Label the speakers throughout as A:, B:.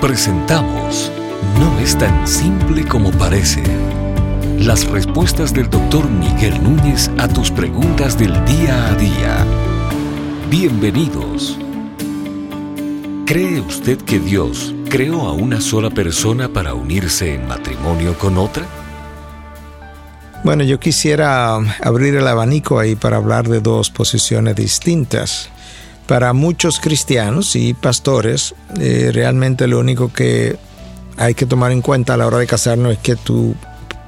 A: Presentamos No es tan simple como parece. Las respuestas del doctor Miguel Núñez a tus preguntas del día a día. Bienvenidos. ¿Cree usted que Dios creó a una sola persona para unirse en matrimonio con otra?
B: Bueno, yo quisiera abrir el abanico ahí para hablar de dos posiciones distintas. Para muchos cristianos y pastores, eh, realmente lo único que hay que tomar en cuenta a la hora de casarnos es que tu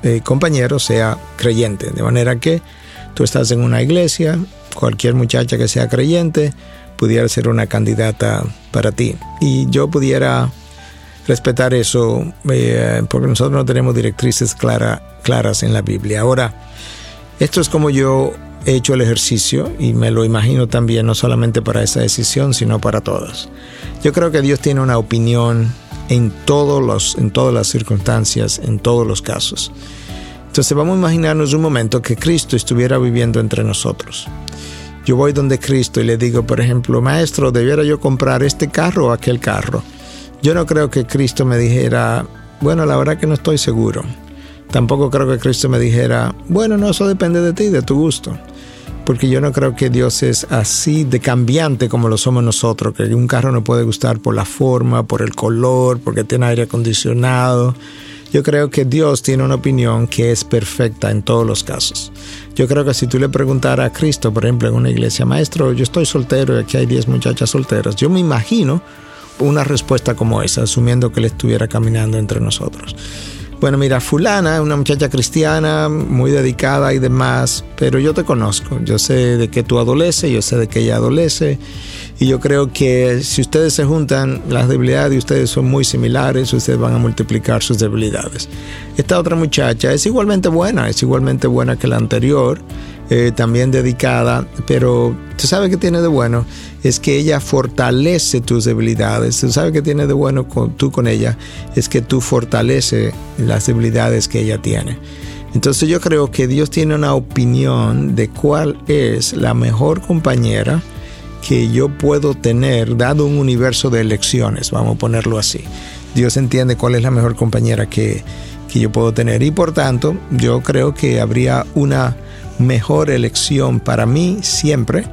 B: eh, compañero sea creyente. De manera que tú estás en una iglesia, cualquier muchacha que sea creyente pudiera ser una candidata para ti. Y yo pudiera respetar eso eh, porque nosotros no tenemos directrices claras en la Biblia. Ahora, esto es como yo he hecho el ejercicio y me lo imagino también, no solamente para esa decisión, sino para todas. Yo creo que Dios tiene una opinión en, todos los, en todas las circunstancias, en todos los casos. Entonces vamos a imaginarnos un momento que Cristo estuviera viviendo entre nosotros. Yo voy donde Cristo y le digo, por ejemplo, maestro, ¿debiera yo comprar este carro o aquel carro? Yo no creo que Cristo me dijera, bueno, la verdad que no estoy seguro. Tampoco creo que Cristo me dijera, bueno, no, eso depende de ti, de tu gusto. Porque yo no creo que Dios es así de cambiante como lo somos nosotros, que un carro no puede gustar por la forma, por el color, porque tiene aire acondicionado. Yo creo que Dios tiene una opinión que es perfecta en todos los casos. Yo creo que si tú le preguntaras a Cristo, por ejemplo, en una iglesia, maestro, yo estoy soltero y aquí hay 10 muchachas solteras, yo me imagino una respuesta como esa, asumiendo que él estuviera caminando entre nosotros. Bueno, mira, fulana, una muchacha cristiana, muy dedicada y demás, pero yo te conozco, yo sé de que tú adoleces, yo sé de que ella adolece, y yo creo que si ustedes se juntan, las debilidades de ustedes son muy similares, ustedes van a multiplicar sus debilidades. Esta otra muchacha es igualmente buena, es igualmente buena que la anterior, eh, también dedicada, pero tú sabes que tiene de bueno es que ella fortalece tus debilidades. Tú sabes que tiene de bueno con, tú con ella es que tú fortalece las debilidades que ella tiene. Entonces yo creo que Dios tiene una opinión de cuál es la mejor compañera que yo puedo tener dado un universo de elecciones, vamos a ponerlo así. Dios entiende cuál es la mejor compañera que, que yo puedo tener y por tanto yo creo que habría una mejor elección para mí siempre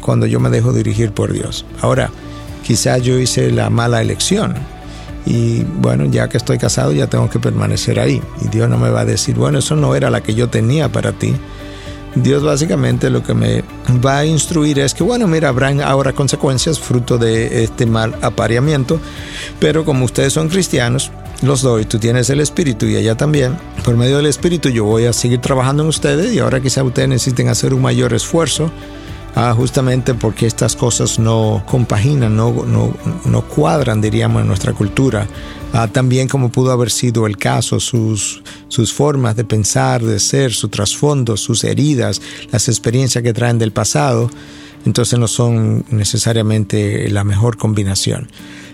B: cuando yo me dejo dirigir por Dios. Ahora, quizás yo hice la mala elección y bueno, ya que estoy casado ya tengo que permanecer ahí y Dios no me va a decir, bueno, eso no era la que yo tenía para ti. Dios básicamente lo que me va a instruir es que, bueno, mira, habrán ahora consecuencias fruto de este mal apareamiento, pero como ustedes son cristianos, los doy, tú tienes el Espíritu y ella también. Por medio del Espíritu yo voy a seguir trabajando en ustedes y ahora quizá ustedes necesiten hacer un mayor esfuerzo. Ah, justamente porque estas cosas no compaginan, no, no, no cuadran, diríamos, en nuestra cultura. Ah, también como pudo haber sido el caso, sus, sus formas de pensar, de ser, su trasfondo, sus heridas, las experiencias que traen del pasado, entonces no son necesariamente la mejor combinación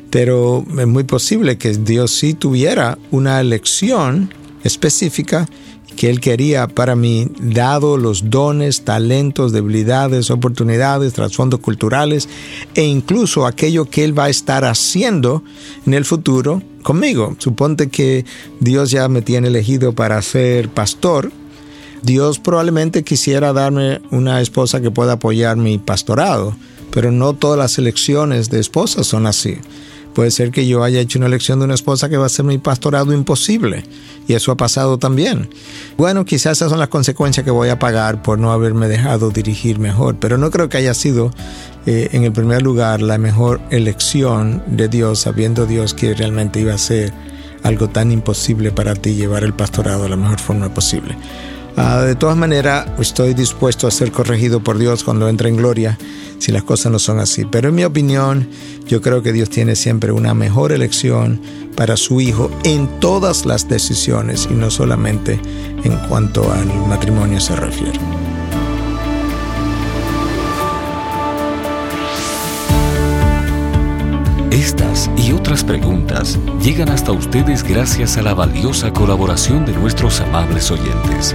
B: pero es muy posible que Dios sí tuviera una elección específica que Él quería para mí, dado los dones, talentos, debilidades, oportunidades, trasfondos culturales e incluso aquello que Él va a estar haciendo en el futuro conmigo. Suponte que Dios ya me tiene elegido para ser pastor. Dios probablemente quisiera darme una esposa que pueda apoyar mi pastorado, pero no todas las elecciones de esposas son así. Puede ser que yo haya hecho una elección de una esposa que va a ser mi pastorado imposible. Y eso ha pasado también. Bueno, quizás esas son las consecuencias que voy a pagar por no haberme dejado dirigir mejor. Pero no creo que haya sido, eh, en el primer lugar, la mejor elección de Dios, sabiendo Dios que realmente iba a ser algo tan imposible para ti llevar el pastorado de la mejor forma posible. Ah, de todas maneras, estoy dispuesto a ser corregido por Dios cuando entre en gloria si las cosas no son así. Pero en mi opinión, yo creo que Dios tiene siempre una mejor elección para su hijo en todas las decisiones y no solamente en cuanto al matrimonio se refiere.
A: Estas y otras preguntas llegan hasta ustedes gracias a la valiosa colaboración de nuestros amables oyentes.